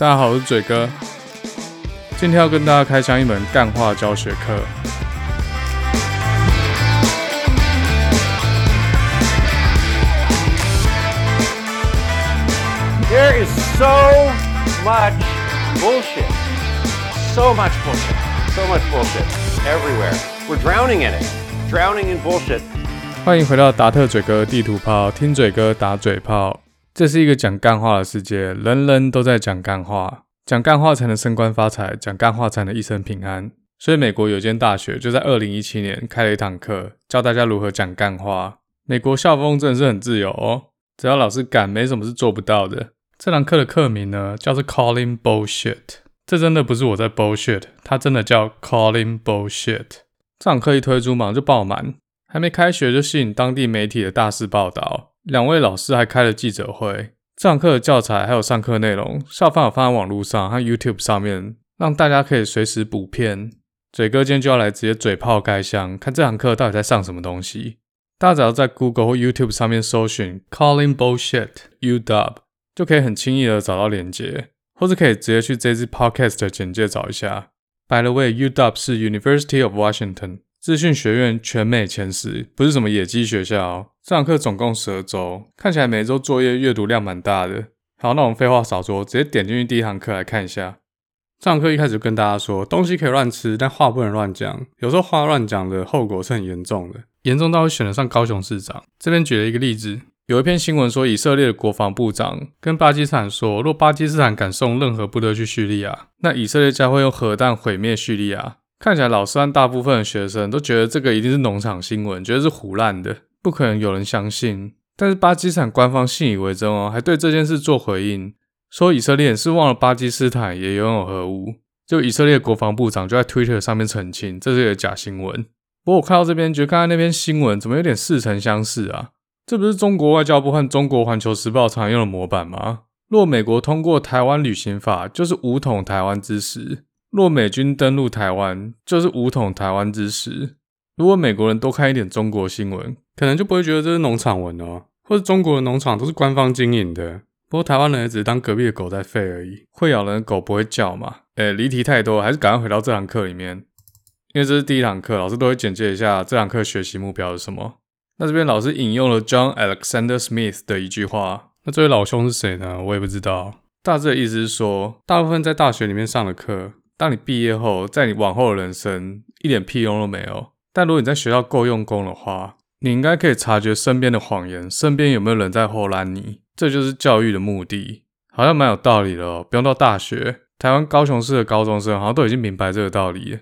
大家好，我是嘴哥。今天要跟大家开箱一门干话教学课。There is so much bullshit, so much bullshit, so much bullshit everywhere. We're drowning in it, drowning in bullshit. 欢迎回到达特嘴哥地图炮，听嘴哥打嘴炮。这是一个讲干话的世界，人人都在讲干话，讲干话才能升官发财，讲干话才能一生平安。所以美国有间大学就在二零一七年开了一堂课，教大家如何讲干话。美国校风真的是很自由哦，只要老师敢，没什么是做不到的。这堂课的课名呢，叫做 Calling Bullshit。这真的不是我在 bullshit，它真的叫 Calling Bullshit。这堂课一推出，马上就爆满，还没开学就吸引当地媒体的大肆报道。两位老师还开了记者会，这堂课的教材还有上课内容，校方有放在网络上和 YouTube 上面，让大家可以随时补片。嘴哥今天就要来直接嘴炮开箱，看这堂课到底在上什么东西。大家只要在 Google 或 YouTube 上面搜寻 Calling Bullshit UW，就可以很轻易的找到连接，或是可以直接去这支 Podcast 的简介找一下。By the way，U Dub 是 University of Washington。资讯学院全美前十，不是什么野鸡学校哦。这堂课总共十二周，看起来每周作业阅读量蛮大的。好，那我们废话少说，直接点进去第一堂课来看一下。这堂课一开始就跟大家说，东西可以乱吃，但话不能乱讲。有时候话乱讲的后果是很严重的，严重到会选得上高雄市长。这边举了一个例子，有一篇新闻说，以色列的国防部长跟巴基斯坦说，若巴基斯坦敢送任何部队去叙利亚，那以色列将会用核弹毁灭叙利亚。看起来老师和大部分的学生都觉得这个一定是农场新闻，觉得是胡乱的，不可能有人相信。但是巴基斯坦官方信以为真哦，还对这件事做回应，说以色列是忘了巴基斯坦也拥有核武。就以色列国防部长就在 Twitter 上面澄清，这是一个假新闻。不过我看到这边，觉得刚才那篇新闻怎么有点似曾相识啊？这不是中国外交部和中国环球时报常用的模板吗？若美国通过台湾旅行法，就是武统台湾之时。若美军登陆台湾，就是武统台湾之时。如果美国人多看一点中国新闻，可能就不会觉得这是农场文哦，或者中国的农场都是官方经营的。不过台湾人也只是当隔壁的狗在吠而已，会咬人的狗不会叫嘛？诶，离题太多，还是赶快回到这堂课里面，因为这是第一堂课，老师都会简介一下这堂课学习目标是什么。那这边老师引用了 John Alexander Smith 的一句话，那这位老兄是谁呢？我也不知道。大致的意思是说，大部分在大学里面上的课。当你毕业后，在你往后的人生一点屁用都没有。但如果你在学校够用功的话，你应该可以察觉身边的谎言，身边有没有人在唬烂你。这就是教育的目的，好像蛮有道理的哦。不用到大学，台湾高雄市的高中生好像都已经明白这个道理了。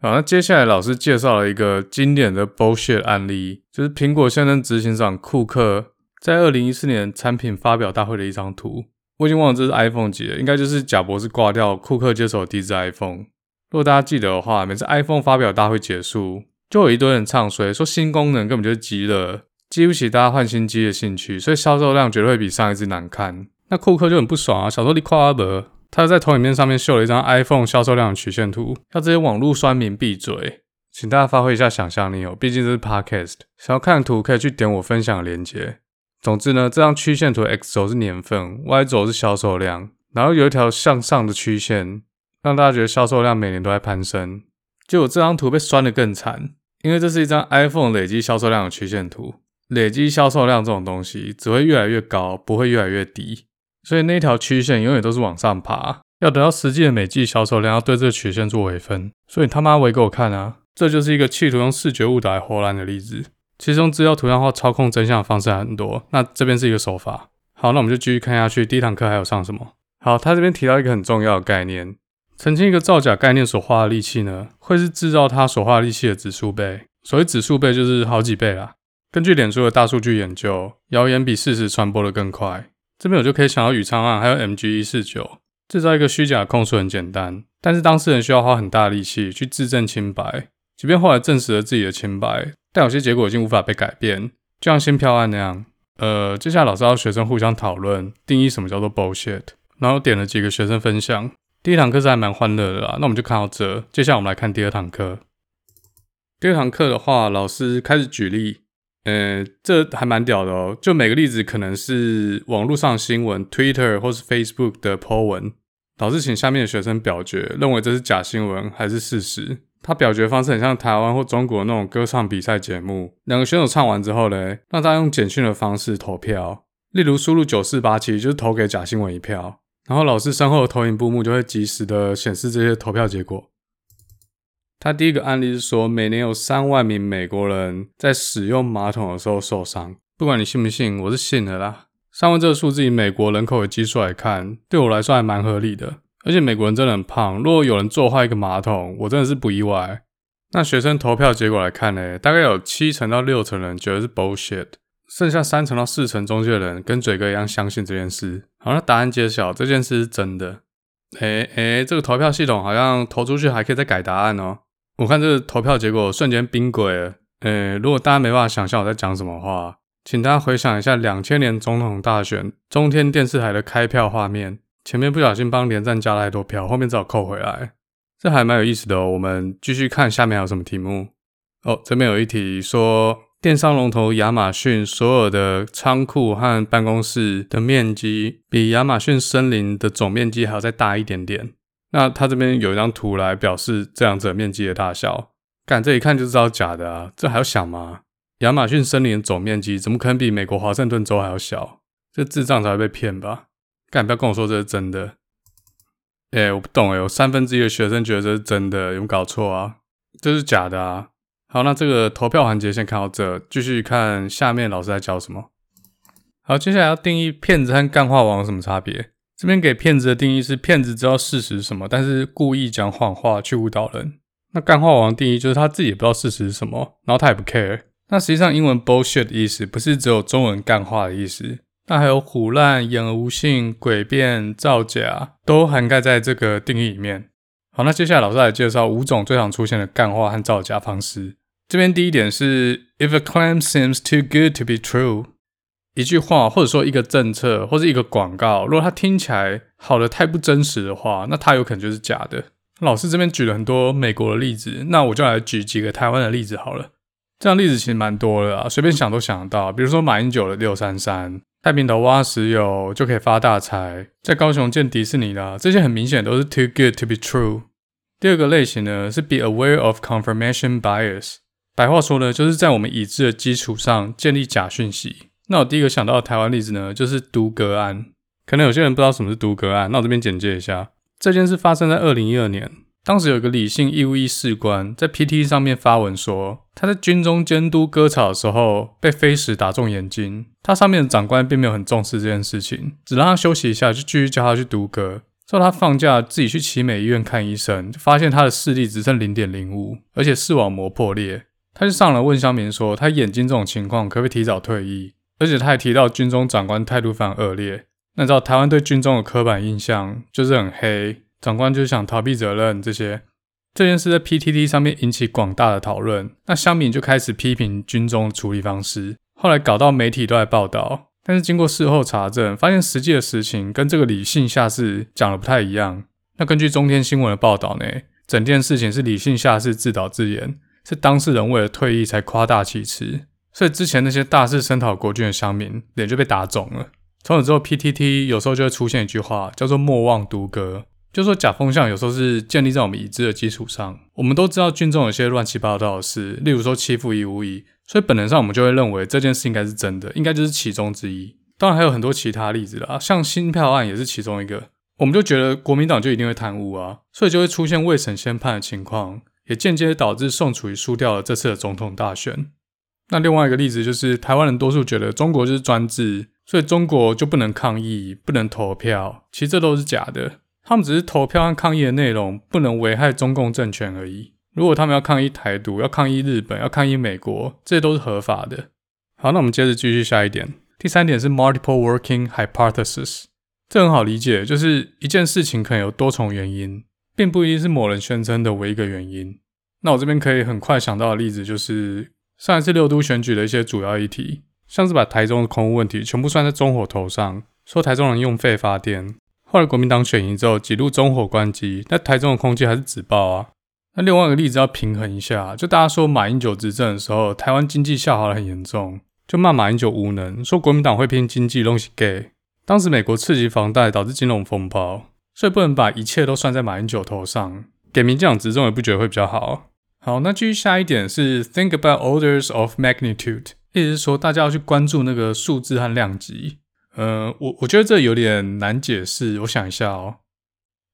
好，那接下来老师介绍了一个经典的 bullshit 案例，就是苹果现任执行长库克在二零一四年产品发表大会的一张图。我已经忘了这是 iPhone 几了，应该就是贾博士挂掉，库克接手第一支 iPhone。如果大家记得的话，每次 iPhone 发表大会结束，就有一堆人唱衰，说新功能根本就是鸡肋，激不起大家换新机的兴趣，所以销售量绝对会比上一支难看。那库克就很不爽啊，想说你夸阿伯，他就在投影片上面秀了一张 iPhone 销售量的曲线图，要这些网络酸民闭嘴，请大家发挥一下想象力哦，毕竟这是 Podcast，想要看图可以去点我分享的链接。总之呢，这张曲线图 X 轴是年份，Y 轴是销售量，然后有一条向上的曲线，让大家觉得销售量每年都在攀升。结果这张图被酸得更惨，因为这是一张 iPhone 累积销售量的曲线图，累积销售量这种东西只会越来越高，不会越来越低，所以那条曲线永远都是往上爬，要等到实际的每季销售量要对这个曲线做微分，所以他妈微给我看啊，这就是一个企图用视觉误导来活烂的例子。其中资料图像化操控真相的方式很多，那这边是一个手法。好，那我们就继续看下去。第一堂课还有上什么？好，他这边提到一个很重要的概念，澄清一个造假概念所花的力气呢，会是制造它所花的力气的指数倍。所谓指数倍就是好几倍啦。根据脸书的大数据研究，谣言比事实传播的更快。这边我就可以想到宇昌案，还有 MG 一四九，制造一个虚假的控诉很简单，但是当事人需要花很大力气去自证清白，即便后来证实了自己的清白。但有些结果已经无法被改变，就像新票案那样。呃，接下来老师要学生互相讨论定义什么叫做 bullshit，然后点了几个学生分享。第一堂课是还蛮欢乐的啦，那我们就看到这。接下来我们来看第二堂课。第二堂课的话，老师开始举例，呃，这还蛮屌的哦。就每个例子可能是网络上新闻，Twitter 或是 Facebook 的 po 文，老师请下面的学生表决，认为这是假新闻还是事实。他表决方式很像台湾或中国那种歌唱比赛节目，两个选手唱完之后呢，让大家用简讯的方式投票，例如输入九四八七就是投给假新闻一票，然后老师身后的投影布幕就会及时的显示这些投票结果。他第一个案例是说，每年有三万名美国人在使用马桶的时候受伤。不管你信不信，我是信的啦。三万这个数字以美国人口的基数来看，对我来说还蛮合理的。而且美国人真的很胖，如果有人坐坏一个马桶，我真的是不意外。那学生投票结果来看呢，大概有七成到六成人觉得是 bullshit，剩下三成到四成中间人跟嘴哥一样相信这件事。好，那答案揭晓，这件事是真的。诶诶，这个投票系统好像投出去还可以再改答案哦。我看这个投票结果瞬间冰柜了。诶，如果大家没办法想象我在讲什么话，请大家回想一下两千年总统大选中天电视台的开票画面。前面不小心帮连战加了太多票，后面只好扣回来，这还蛮有意思的哦。我们继续看下面还有什么题目哦。这边有一题说，电商龙头亚马逊所有的仓库和办公室的面积比亚马逊森林的总面积还要再大一点点。那他这边有一张图来表示这样子的面积的大小，干这一看就知道假的啊，这还要想吗？亚马逊森林的总面积怎么可能比美国华盛顿州还要小？这智障才会被骗吧？干，不要跟我说这是真的。哎、我不懂哎，有三分之一的学生觉得这是真的，有没有搞错啊？这是假的啊。好，那这个投票环节先看到这，继续看下面老师在教什么。好，接下来要定义骗子和干话王有什么差别？这边给骗子的定义是骗子知道事实是什么，但是故意讲谎话去误导人。那干话王定义就是他自己也不知道事实是什么，然后他也不 care。那实际上英文 bullshit 的意思不是只有中文干话的意思。那还有唬烂、言而无信、诡辩、造假，都涵盖在这个定义里面。好，那接下来老师来介绍五种最常出现的干话和造假方式。这边第一点是，If a claim seems too good to be true，一句话或者说一个政策或者一个广告，如果它听起来好的太不真实的话，那它有可能就是假的。老师这边举了很多美国的例子，那我就来举几个台湾的例子好了。这样例子其实蛮多的啊，随便想都想得到。比如说马英九的六三三。太平岛挖石油就可以发大财，在高雄建迪士尼啦，这些很明显都是 too good to be true。第二个类型呢是 be aware of confirmation bias，白话说呢就是在我们已知的基础上建立假讯息。那我第一个想到的台湾例子呢就是都更案，可能有些人不知道什么是都更案，那我这边简介一下，这件事发生在二零一二年。当时有一个李姓义务役士官在 PT 上面发文说，他在军中监督割草的时候被飞石打中眼睛，他上面的长官并没有很重视这件事情，只让他休息一下，就继续叫他去读歌。之后他放假自己去奇美医院看医生，就发现他的视力只剩零点零五，而且视网膜破裂。他就上来问乡民说，他眼睛这种情况可不可以提早退役？而且他还提到军中长官态度非常恶劣。那你知道台湾对军中的刻板印象就是很黑。长官就是想逃避责任，这些这件事在 PTT 上面引起广大的讨论，那乡民就开始批评军中的处理方式，后来搞到媒体都来报道，但是经过事后查证，发现实际的实情跟这个李姓下士讲的不太一样。那根据中天新闻的报道呢，整件事情是李姓下士自导自演，是当事人为了退役才夸大其词，所以之前那些大肆声讨国军的乡民脸就被打肿了。从此之后，PTT 有时候就会出现一句话，叫做“莫忘都更”。就说假风向有时候是建立在我们已知的基础上。我们都知道军中有些乱七八糟的事，例如说欺负义务役，所以本能上我们就会认为这件事应该是真的，应该就是其中之一。当然还有很多其他例子啦，像新票案也是其中一个。我们就觉得国民党就一定会贪污啊，所以就会出现未审先判的情况，也间接导致宋楚瑜输掉了这次的总统大选。那另外一个例子就是台湾人多数觉得中国就是专制，所以中国就不能抗议，不能投票，其实这都是假的。他们只是投票和抗议的内容不能危害中共政权而已。如果他们要抗议台独、要抗议日本、要抗议美国，这都是合法的。好，那我们接着继续下一点。第三点是 multiple working hypothesis，这很好理解，就是一件事情可能有多重原因，并不一定是某人宣称的唯一一个原因。那我这边可以很快想到的例子就是上一次六都选举的一些主要议题，像是把台中的空污问题全部算在中火头上，说台中人用废发电。后来国民党选赢之后，几度中火关机，那台中的空气还是紫爆啊。那另外一个例子要平衡一下，就大家说马英九执政的时候，台湾经济下滑得很严重，就骂马英九无能，说国民党会拼经济弄死 gay。当时美国刺激房贷导致金融风暴，所以不能把一切都算在马英九头上。给民进党执政也不觉得会比较好。好，那继续下一点是 think about orders of magnitude，意思是说大家要去关注那个数字和量级。呃，我我觉得这有点难解释，我想一下哦。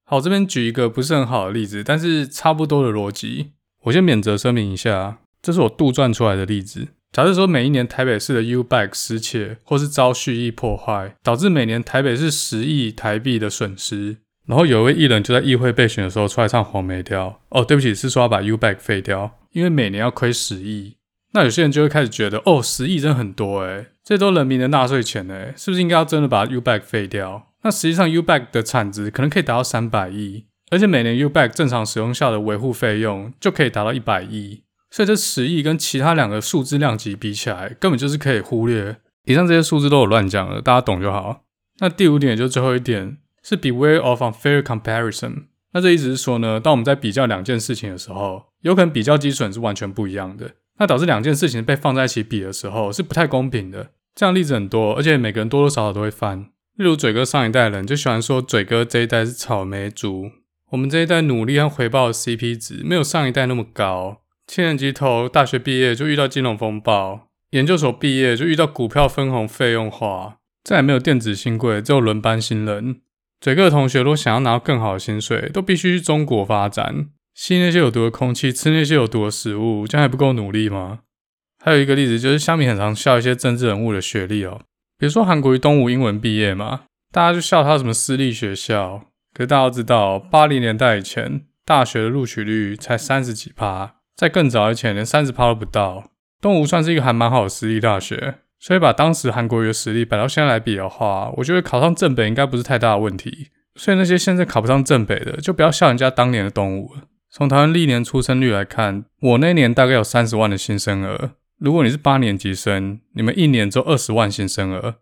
好，这边举一个不是很好的例子，但是差不多的逻辑。我先免责声明一下，这是我杜撰出来的例子。假设说每一年台北市的 U-Bike 失窃或是遭蓄意破坏，导致每年台北市十亿台币的损失，然后有一位艺人就在议会备选的时候出来唱黄梅调。哦，对不起，是说要把 U-Bike 废掉，因为每年要亏十亿。那有些人就会开始觉得，哦，十亿真很多诶，这都人民的纳税钱呢，是不是应该要真的把 U back 废掉？那实际上 U back 的产值可能可以达到三百亿，而且每年 U back 正常使用下的维护费用就可以达到一百亿，所以这十亿跟其他两个数字量级比起来，根本就是可以忽略。以上这些数字都有乱讲了，大家懂就好。那第五点也就是最后一点，是 Beware of unfair comparison。那这意思是说呢，当我们在比较两件事情的时候，有可能比较基准是完全不一样的，那导致两件事情被放在一起比的时候是不太公平的。这样例子很多，而且每个人多多少少都会犯。例如嘴哥上一代人就喜欢说嘴哥这一代是草莓族，我们这一代努力和回报的 CP 值没有上一代那么高。七年级头大学毕业就遇到金融风暴，研究所毕业就遇到股票分红费用化，再也没有电子新贵，只有轮班新人。嘴哥的同学如果想要拿到更好的薪水，都必须去中国发展，吸那些有毒的空气，吃那些有毒的食物，这样还不够努力吗？还有一个例子就是乡民很常笑一些政治人物的学历哦。比如说韩国瑜东吴英文毕业嘛，大家就笑他什么私立学校。可是大家都知道，八零年代以前大学的录取率才三十几趴，在更早以前连三十趴都不到。东吴算是一个还蛮好的私立大学，所以把当时韩国瑜的实力摆到现在来比的话，我觉得考上正北应该不是太大的问题。所以那些现在考不上正北的，就不要笑人家当年的东吴了。从台湾历年出生率来看，我那年大概有三十万的新生儿。如果你是八年级生，你们一年只有二十万新生儿；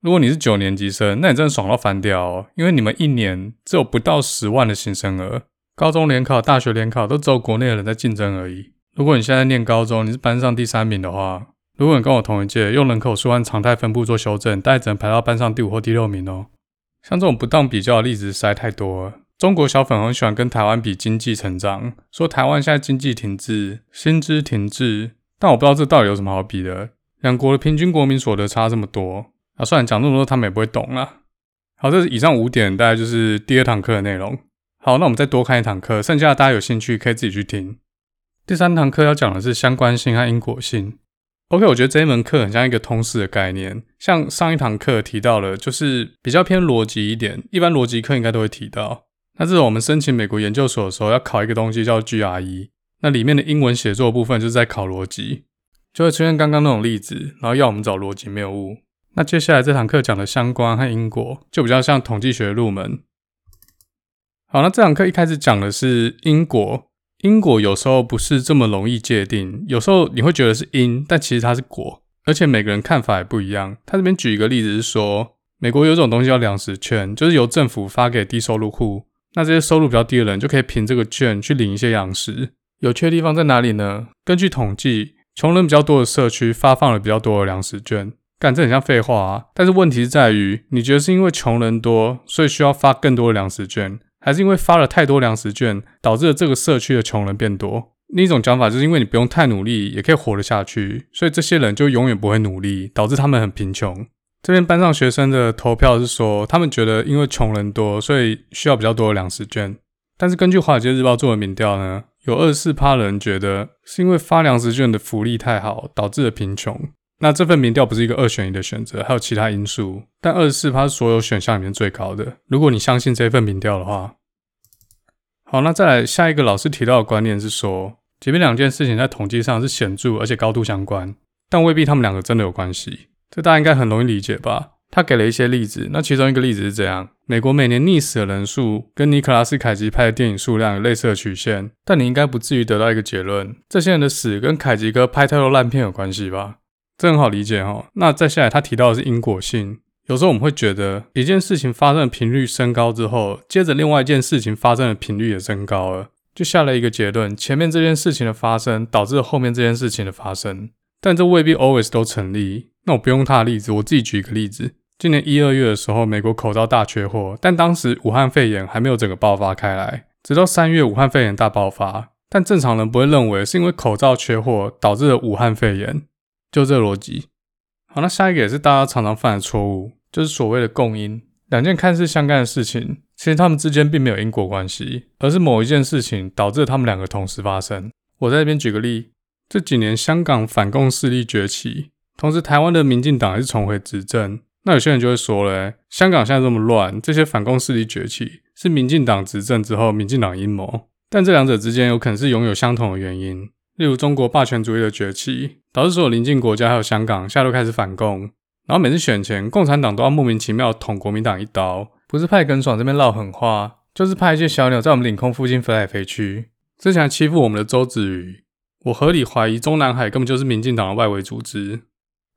如果你是九年级生，那你真的爽到翻掉哦，因为你们一年只有不到十万的新生儿。高中联考、大学联考都只有国内的人在竞争而已。如果你现在念高中，你是班上第三名的话，如果你跟我同一届，用人口数按常态分布做修正，大概只能排到班上第五或第六名哦。像这种不当比较的例子实在太多了。中国小粉红喜欢跟台湾比经济成长，说台湾现在经济停滞，薪资停滞。但我不知道这到底有什么好比的，两国的平均国民所得差这么多啊！虽然讲这么多，他们也不会懂啦。好，这是以上五点，大概就是第二堂课的内容。好，那我们再多看一堂课，剩下的大家有兴趣可以自己去听。第三堂课要讲的是相关性和因果性。OK，我觉得这一门课很像一个通识的概念，像上一堂课提到了，就是比较偏逻辑一点，一般逻辑课应该都会提到。那这是我们申请美国研究所的时候要考一个东西叫 GRE。那里面的英文写作部分就是在考逻辑，就会出现刚刚那种例子，然后要我们找逻辑谬误。那接下来这堂课讲的相关和因果，就比较像统计学入门。好，那这堂课一开始讲的是因果，因果有时候不是这么容易界定，有时候你会觉得是因，但其实它是果，而且每个人看法也不一样。他这边举一个例子是说，美国有一种东西叫粮食券，就是由政府发给低收入户，那这些收入比较低的人就可以凭这个券去领一些粮食。有趣的地方在哪里呢？根据统计，穷人比较多的社区发放了比较多的粮食券。干，这很像废话啊！但是问题是在于，你觉得是因为穷人多，所以需要发更多的粮食券，还是因为发了太多粮食券，导致了这个社区的穷人变多？另一种讲法就是因为你不用太努力，也可以活得下去，所以这些人就永远不会努力，导致他们很贫穷。这边班上学生的投票是说，他们觉得因为穷人多，所以需要比较多的粮食券。但是根据华尔街日报做的民调呢？有二十四趴的人觉得是因为发粮食券的福利太好，导致了贫穷。那这份民调不是一个二选一的选择，还有其他因素。但二十四趴是所有选项里面最高的。如果你相信这份民调的话，好，那再来下一个老师提到的观念是说，即便两件事情在统计上是显著而且高度相关，但未必他们两个真的有关系。这大家应该很容易理解吧？他给了一些例子，那其中一个例子是这样：美国每年溺死的人数跟尼克拉斯凯奇拍的电影数量有类似的曲线，但你应该不至于得到一个结论：这些人的死跟凯奇哥拍太多烂片有关系吧？这很好理解齁。那再下来，他提到的是因果性。有时候我们会觉得一件事情发生的频率升高之后，接着另外一件事情发生的频率也升高了，就下了一个结论：前面这件事情的发生导致了后面这件事情的发生。但这未必 always 都成立。那我不用他的例子，我自己举一个例子。今年一二月的时候，美国口罩大缺货，但当时武汉肺炎还没有整个爆发开来。直到三月，武汉肺炎大爆发，但正常人不会认为是因为口罩缺货导致了武汉肺炎，就这逻辑。好，那下一个也是大家常常犯的错误，就是所谓的共因。两件看似相干的事情，其实他们之间并没有因果关系，而是某一件事情导致了他们两个同时发生。我在这边举个例，这几年香港反共势力崛起，同时台湾的民进党还是重回执政。那有些人就会说了，香港现在这么乱，这些反共势力崛起是民进党执政之后民进党阴谋。但这两者之间有可能是拥有相同的原因，例如中国霸权主义的崛起，导致所有邻近国家还有香港现在都开始反共。然后每次选前，共产党都要莫名其妙捅国民党一刀，不是派耿爽这边撂狠话，就是派一些小鸟在我们领空附近飞来飞去。之前还欺负我们的周子瑜，我合理怀疑中南海根本就是民进党的外围组织。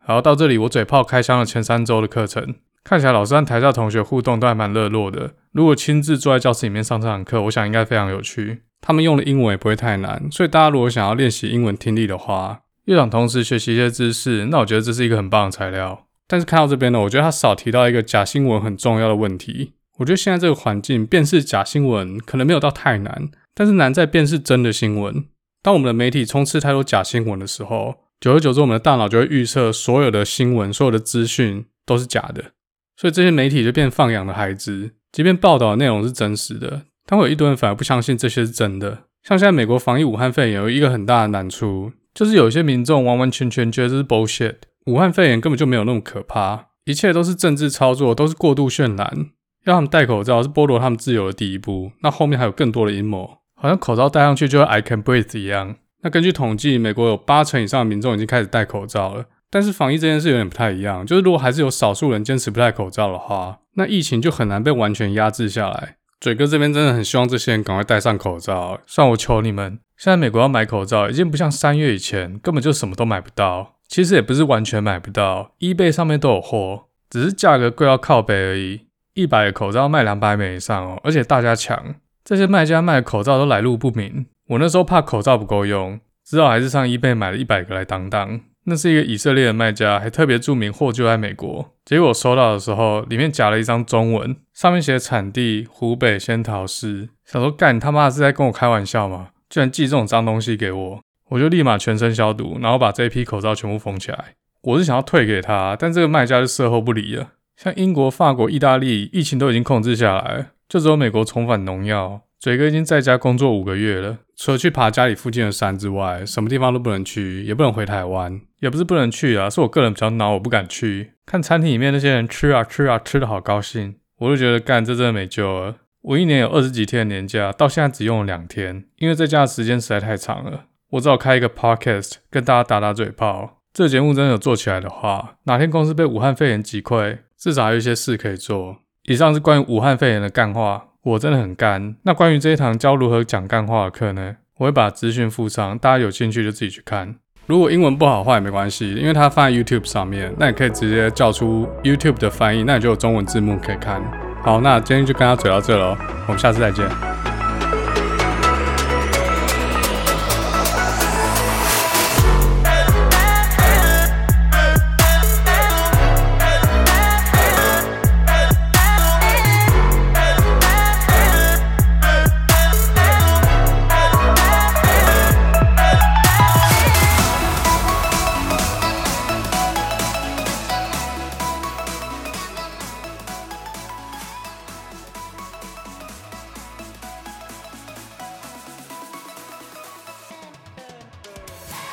好，到这里，我嘴炮开箱了前三周的课程，看起来老师和台下同学互动都还蛮热络的。如果亲自坐在教室里面上这堂课，我想应该非常有趣。他们用的英文也不会太难，所以大家如果想要练习英文听力的话，又想同时学习一些知识，那我觉得这是一个很棒的材料。但是看到这边呢，我觉得他少提到一个假新闻很重要的问题。我觉得现在这个环境，辨识假新闻可能没有到太难，但是难在辨识真的新闻。当我们的媒体充斥太多假新闻的时候，久而久之，我们的大脑就会预测所有的新闻、所有的资讯都是假的，所以这些媒体就变放养的孩子。即便报道的内容是真实的，但会有一堆人反而不相信这些是真的。像现在美国防疫武汉肺炎有一个很大的难处，就是有一些民众完完全全觉得这是 bullshit，武汉肺炎根本就没有那么可怕，一切都是政治操作，都是过度渲染。要他们戴口罩是剥夺他们自由的第一步，那后面还有更多的阴谋，好像口罩戴上去就会 I can breathe 一样。那根据统计，美国有八成以上的民众已经开始戴口罩了。但是防疫这件事有点不太一样，就是如果还是有少数人坚持不戴口罩的话，那疫情就很难被完全压制下来。嘴哥这边真的很希望这些人赶快戴上口罩，算我求你们。现在美国要买口罩已经不像三月以前，根本就什么都买不到。其实也不是完全买不到，eBay 上面都有货，只是价格贵到靠北而已。一百个口罩卖两百美以上哦，而且大家抢，这些卖家卖的口罩都来路不明。我那时候怕口罩不够用，只好还是上 eBay 买了一百个来当当。那是一个以色列的卖家，还特别注明货就在美国。结果收到的时候，里面夹了一张中文，上面写产地湖北仙桃市。想说干，你他妈的是在跟我开玩笑吗？居然寄这种脏东西给我，我就立马全身消毒，然后把这一批口罩全部封起来。我是想要退给他，但这个卖家就售后不理了。像英国、法国、意大利，疫情都已经控制下来，就只有美国重返农药。嘴哥已经在家工作五个月了，除了去爬家里附近的山之外，什么地方都不能去，也不能回台湾。也不是不能去啊，是我个人比较恼，我不敢去。看餐厅里面那些人吃啊吃啊吃的好高兴，我就觉得干这真的没救了。我一年有二十几天的年假，到现在只用了两天，因为在家的时间实在太长了。我只好开一个 podcast 跟大家打打嘴炮。这个节目真的有做起来的话，哪天公司被武汉肺炎击溃，至少还有一些事可以做。以上是关于武汉肺炎的干话。我真的很干。那关于这一堂教如何讲干话的课呢？我会把资讯附上，大家有兴趣就自己去看。如果英文不好的话也没关系，因为它放在 YouTube 上面，那你可以直接叫出 YouTube 的翻译，那你就有中文字幕可以看。好，那今天就跟大家嘴到这喽，我们下次再见。